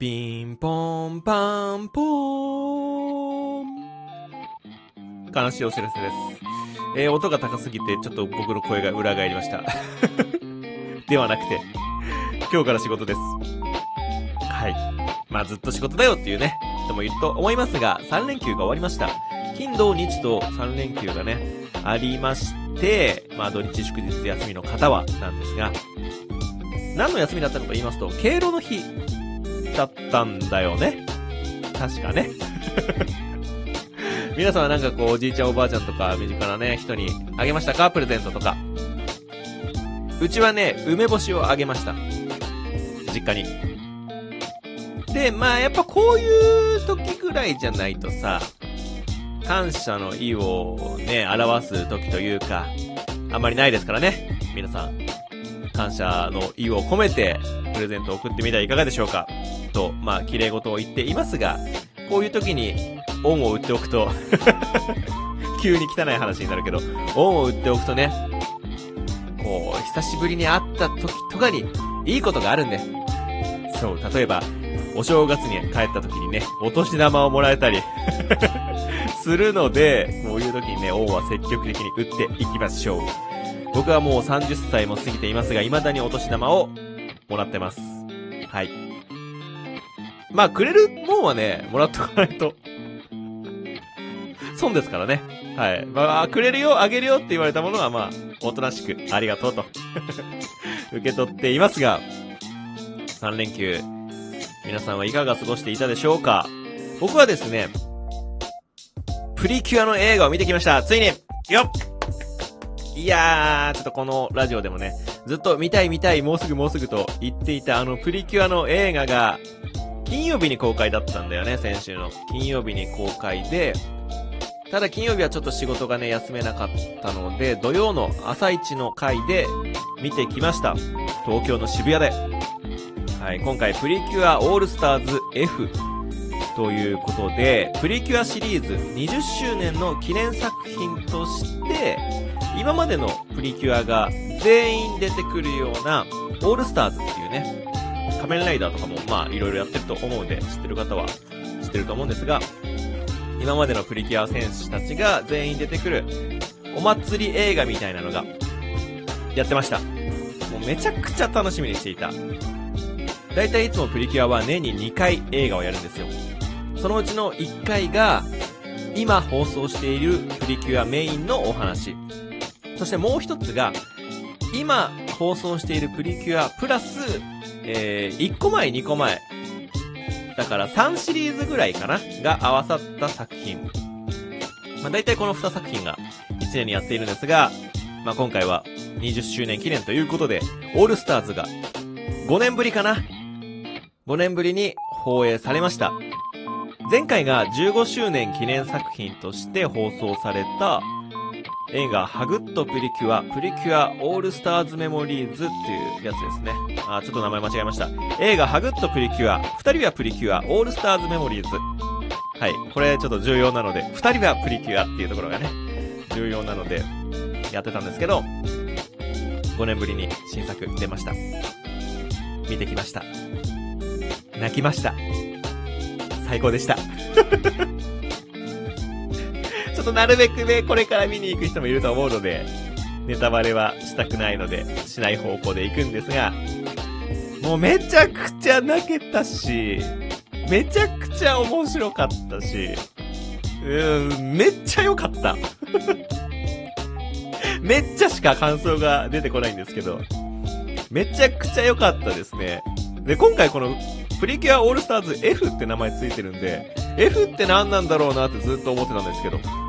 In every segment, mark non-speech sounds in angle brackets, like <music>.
ピンポンパンポーン。悲しいお知らせです。えー、音が高すぎて、ちょっと僕の声が裏返りました。<laughs> ではなくて、今日から仕事です。はい。まあずっと仕事だよっていうね、人もいると思いますが、3連休が終わりました。金土日と3連休がね、ありまして、まあ土日祝日休みの方はなんですが、何の休みだったのか言いますと、敬老の日だったんだよね。確かね。<laughs> 皆さんはなんかこう、おじいちゃんおばあちゃんとか、身近なね、人にあげましたか？プレゼントとか。うちはね、梅干しをあげました。実家に。で、まあやっぱこういう時ぐらいじゃないとさ、感謝の意をね、表す時というか、あんまりないですからね。皆さん、感謝の意を込めて、プレゼントを送ってみてはいかがでしょうか？と、まあ、綺麗事を言っていますが、こういう時に、恩を売っておくと、<laughs> 急に汚い話になるけど、恩を売っておくとね、こう、久しぶりに会った時とかに、いいことがあるんで。そう、例えば、お正月に帰った時にね、お年玉をもらえたり、<laughs> するので、こういう時にね、恩は積極的に売っていきましょう。僕はもう30歳も過ぎていますが、未だにお年玉をもらってます。はい。まあ、くれるもんはね、もらっとかないと。損ですからね。はい。まあ、くれるよ、あげるよって言われたものは、まあ、おとなしく、ありがとうと。<laughs> 受け取っていますが、3連休、皆さんはいかが過ごしていたでしょうか？僕はですね、プリキュアの映画を見てきました。ついによっいやー、ちょっとこのラジオでもね、ずっと見たい見たい、もうすぐもうすぐと言っていたあのプリキュアの映画が、金曜日に公開だったんだよね、先週の。金曜日に公開で、ただ金曜日はちょっと仕事がね、休めなかったので、土曜の朝一の回で見てきました。東京の渋谷で。はい、今回プリキュアオールスターズ F ということで、プリキュアシリーズ20周年の記念作品として、今までのプリキュアが全員出てくるような、オールスターズっていうね、仮面ライダーとかもまあいろいろやってると思うんで、知ってる方は知ってると思うんですが、今までのプリキュア選手たちが全員出てくる、お祭り映画みたいなのが、やってました。もうめちゃくちゃ楽しみにしていた。だいたいいつもプリキュアは年に2回映画をやるんですよ。そのうちの1回が、今放送しているプリキュアメインのお話。そしてもう一つが、今放送しているプリキュアプラス、えー、1個前2個前。だから3シリーズぐらいかなが合わさった作品。まあ大体この2作品が1年にやっているんですが、まあ今回は20周年記念ということで、オールスターズが5年ぶりかな ?5 年ぶりに放映されました。前回が15周年記念作品として放送された映画ハグッとプリキュア、プリキュアオールスターズメモリーズっていうやつですね。あ、ちょっと名前間違えました。映画ハグッとプリキュア、二人はプリキュア、オールスターズメモリーズ。はい。これちょっと重要なので、二人はプリキュアっていうところがね、重要なので、やってたんですけど、5年ぶりに新作出ました。見てきました。泣きました。最高でした。ちょっとなるべくね、これから見に行く人もいると思うので、ネタバレはしたくないので、しない方向で行くんですが、もうめちゃくちゃ泣けたし、めちゃくちゃ面白かったし、うーん、めっちゃ良かった。<laughs> めっちゃしか感想が出てこないんですけど、めちゃくちゃ良かったですね。で、今回この、プリキュアオールスターズ F って名前ついてるんで、F って何なんだろうなってずっと思ってたんですけど、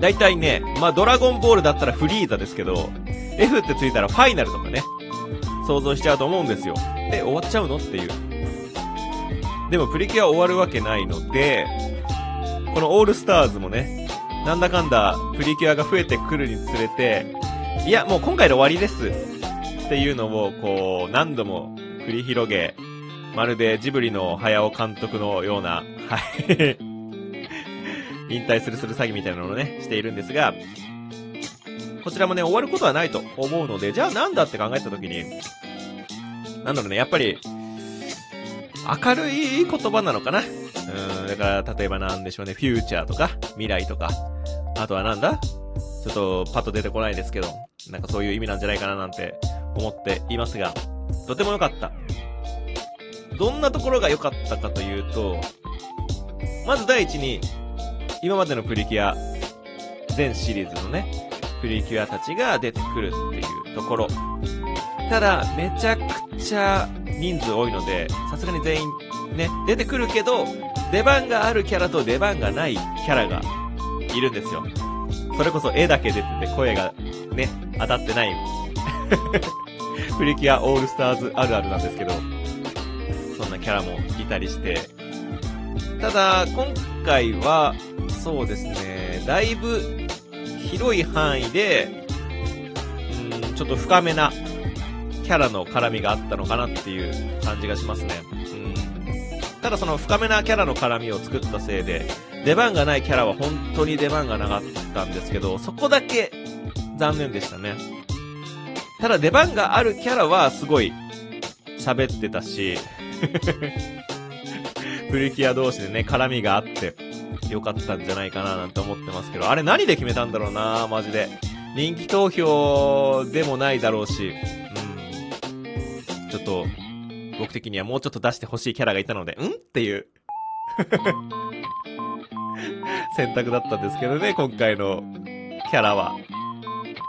大体ね、まあ、ドラゴンボールだったらフリーザですけど、F ってついたらファイナルとかね、想像しちゃうと思うんですよ。で、終わっちゃうのっていう。でもプリキュア終わるわけないので、このオールスターズもね、なんだかんだプリキュアが増えてくるにつれて、いや、もう今回で終わりです。っていうのを、こう、何度も繰り広げ、まるでジブリの早尾監督のような、はい。引退するする詐欺みたいなのをね、しているんですが、こちらもね、終わることはないと思うので、じゃあなんだって考えたときに、なんだろうね、やっぱり、明るい言葉なのかなうん、だから、例えばなんでしょうね、フューチャーとか、未来とか、あとはなんだちょっとパッと出てこないですけど、なんかそういう意味なんじゃないかななんて思っていますが、とても良かった。どんなところが良かったかというと、まず第一に、今までのプリキュア、全シリーズのね、プリキュアたちが出てくるっていうところ。ただ、めちゃくちゃ人数多いので、さすがに全員ね、出てくるけど、出番があるキャラと出番がないキャラがいるんですよ。それこそ絵だけ出てて声がね、当たってない。<laughs> プリキュアオールスターズあるあるなんですけど、そんなキャラもいたりして。ただ、今回は、そうですね、だいぶ広い範囲で、うん、ちょっと深めなキャラの絡みがあったのかなっていう感じがしますね。うん。ただその深めなキャラの絡みを作ったせいで、出番がないキャラは本当に出番がなかったんですけど、そこだけ残念でしたね。ただ出番があるキャラはすごい喋ってたし、<laughs> プリキュア同士でね、絡みがあってよかったんじゃないかななんて思ってますけど、あれ何で決めたんだろうなマジで。人気投票でもないだろうし、うん。ちょっと、僕的にはもうちょっと出してほしいキャラがいたので、ん？っていう <laughs> 選択だったんですけどね、今回のキャラは。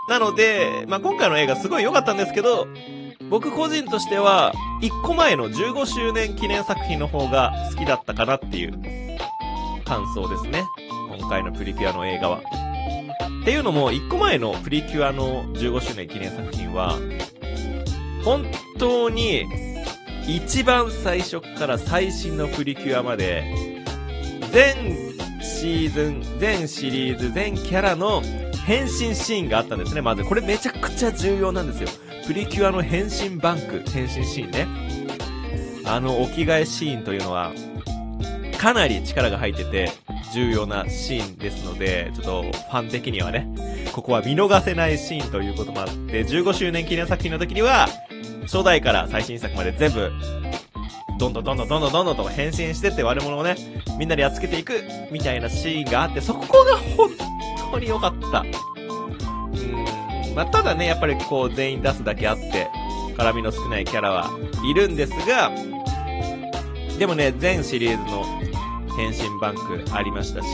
なので、まあ、今回の映画すごい良かったんですけど、僕個人としては、1個前の15周年記念作品の方が好きだったかなっていう感想ですね。今回のプリキュアの映画は。っていうのも、1個前のプリキュアの15周年記念作品は、本当に、一番最初から最新のプリキュアまで、全シーズン、全シリーズ、全キャラの変身シーンがあったんですね。まず、これめちゃくちゃ重要なんですよ。プリキュアの変身バンク、変身シーンね。あの、お着替えシーンというのは、かなり力が入ってて、重要なシーンですので、ちょっと、ファン的にはね、ここは見逃せないシーンということもあって、15周年記念作品の時には、初代から最新作まで全部、どんどんどんどんどんどんどんと変身してって悪者をね、みんなでやっつけていく、みたいなシーンがあって、そこが本当に良かった。うん、まあ、ただね、やっぱりこう全員出すだけあって、絡みの少ないキャラはいるんですが、でもね、全シリーズの変身バンクありましたし、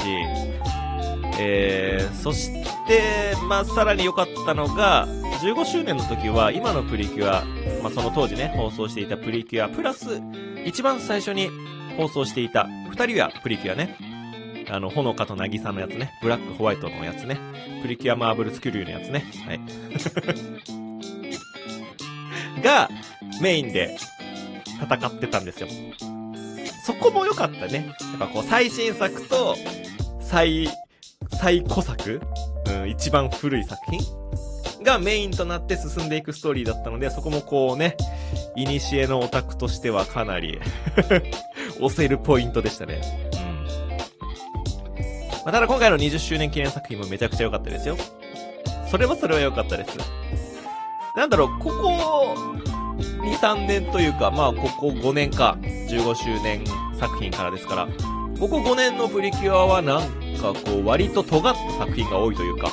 えー、そして、まあ、さらに良かったのが、15周年の時は、今のプリキュア、まあ、その当時ね、放送していたプリキュア、プラス、一番最初に放送していた、二人はプリキュアね。あの、ほのかとなぎさのやつね。ブラックホワイトのやつね。プリキュアマーブルスクリューのやつね。はい。<laughs> が、メインで戦ってたんですよ。そこも良かったね。やっぱこう、最新作と、最、最古作？うん、一番古い作品？がメインとなって進んでいくストーリーだったので、そこもこうね、イニシエのオタクとしてはかなり <laughs> 押せるポイントでしたね。うん。まあ、ただ今回の20周年記念作品もめちゃくちゃ良かったですよ。それはそれは良かったです。なんだろう、ここ、2、3年というか、まあ、ここ5年か、15周年作品からですから、ここ5年のプリキュアはなんかこう、割と尖った作品が多いというか、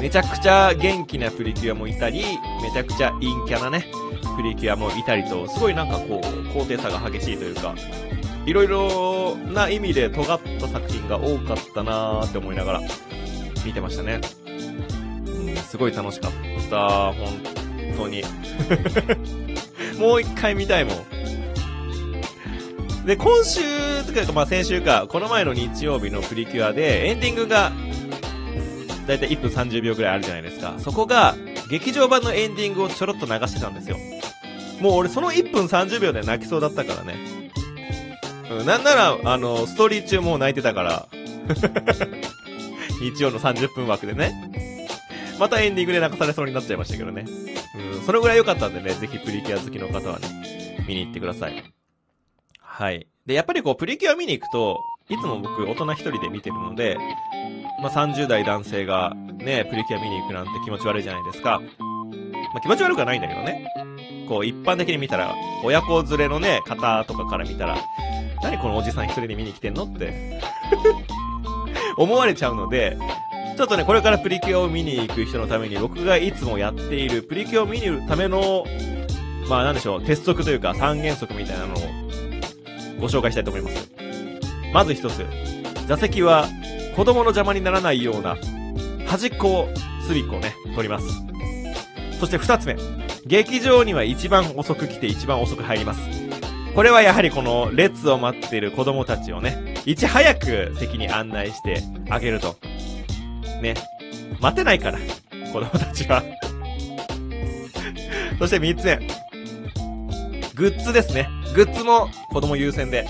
めちゃくちゃ元気なプリキュアもいたり、めちゃくちゃ陰キャなね、プリキュアもいたりと、すごいなんかこう、高低差が激しいというか、いろいろな意味で尖った作品が多かったなーって思いながら見てましたね。うん、すごい楽しかった、本当に。<laughs> もう一回見たいもん。で、今週、とか、まあ先週か、この前の日曜日のプリキュアで、エンディングが、だいたい1分30秒くらいあるじゃないですか。そこが、劇場版のエンディングをちょろっと流してたんですよ。もう俺その1分30秒で泣きそうだったからね。うん、なんなら、あの、ストーリー中もう泣いてたから。<laughs> 日曜の30分枠でね。またエンディングで泣かされそうになっちゃいましたけどね。うん、そのぐらい良かったんでね、ぜひプリキュア好きの方はね、見に行ってください。はい。で、やっぱりこう、プリキュア見に行くと、いつも僕、大人一人で見てるので、まあ、30代男性がね、プリキュア見に行くなんて気持ち悪いじゃないですか。まあ、気持ち悪くはないんだけどね。こう一般的に見たら、親子連れのね、方とかから見たら、何このおじさん一人で見に来てんの？って <laughs> 思われちゃうので、ちょっとね、これからプリキュアを見に行く人のために、僕がいつもやっているプリキュアを見に行くための、まあなんでしょう、鉄則というか三原則みたいなのをご紹介したいと思います。まず一つ、座席は子供の邪魔にならないような端っこを、隅っこをね、取ります。そして二つ目、劇場には一番遅く来て一番遅く入ります。これはやはりこの列を待っている子供たちをね、いち早く席に案内してあげると。ね。待てないから、子供たちは <laughs> そして三つ目。グッズですね。グッズも子供優先で、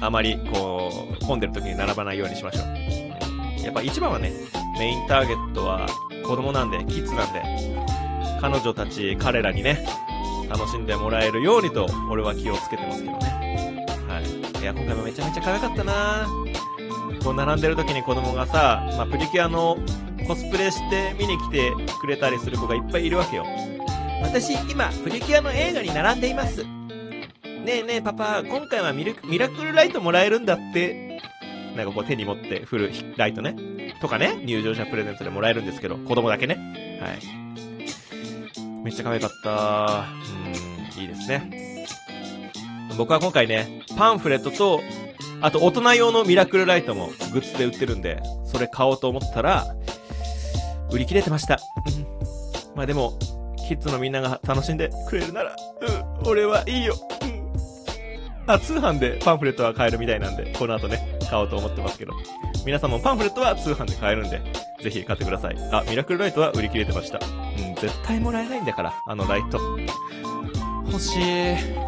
あまりこう、混んでる時に並ばないようにしましょう。やっぱ一番はね、メインターゲットは子供なんで、キッズなんで、彼女たち、彼らにね、楽しんでもらえるようにと、俺は気をつけてますけどね。はい。いや、今回もめちゃめちゃ可愛かったなこう並んでる時に子供がさ、まあ、プリキュアのコスプレして見に来てくれたりする子がいっぱいいるわけよ。私、今、プリキュアの映画に並んでいます。ねえねえ、パパ、今回はミラクルライトもらえるんだって。なんかこう手に持って振るライトね。とかね、入場者プレゼントでもらえるんですけど、子供だけね。はい。めっちゃ可愛かった。うん、いいですね。僕は今回ね、パンフレットと、あと大人用のミラクルライトもグッズで売ってるんで、それ買おうと思ったら、売り切れてました。まあでも、キッズのみんなが楽しんでくれるなら、うん、俺はいいよ。あ、通販でパンフレットは買えるみたいなんで、この後ね、買おうと思ってますけど。皆さんもパンフレットは通販で買えるんで、ぜひ買ってください。あ、ミラクルライトは売り切れてました。うん、絶対もらえないんだから、あのライト。欲しい。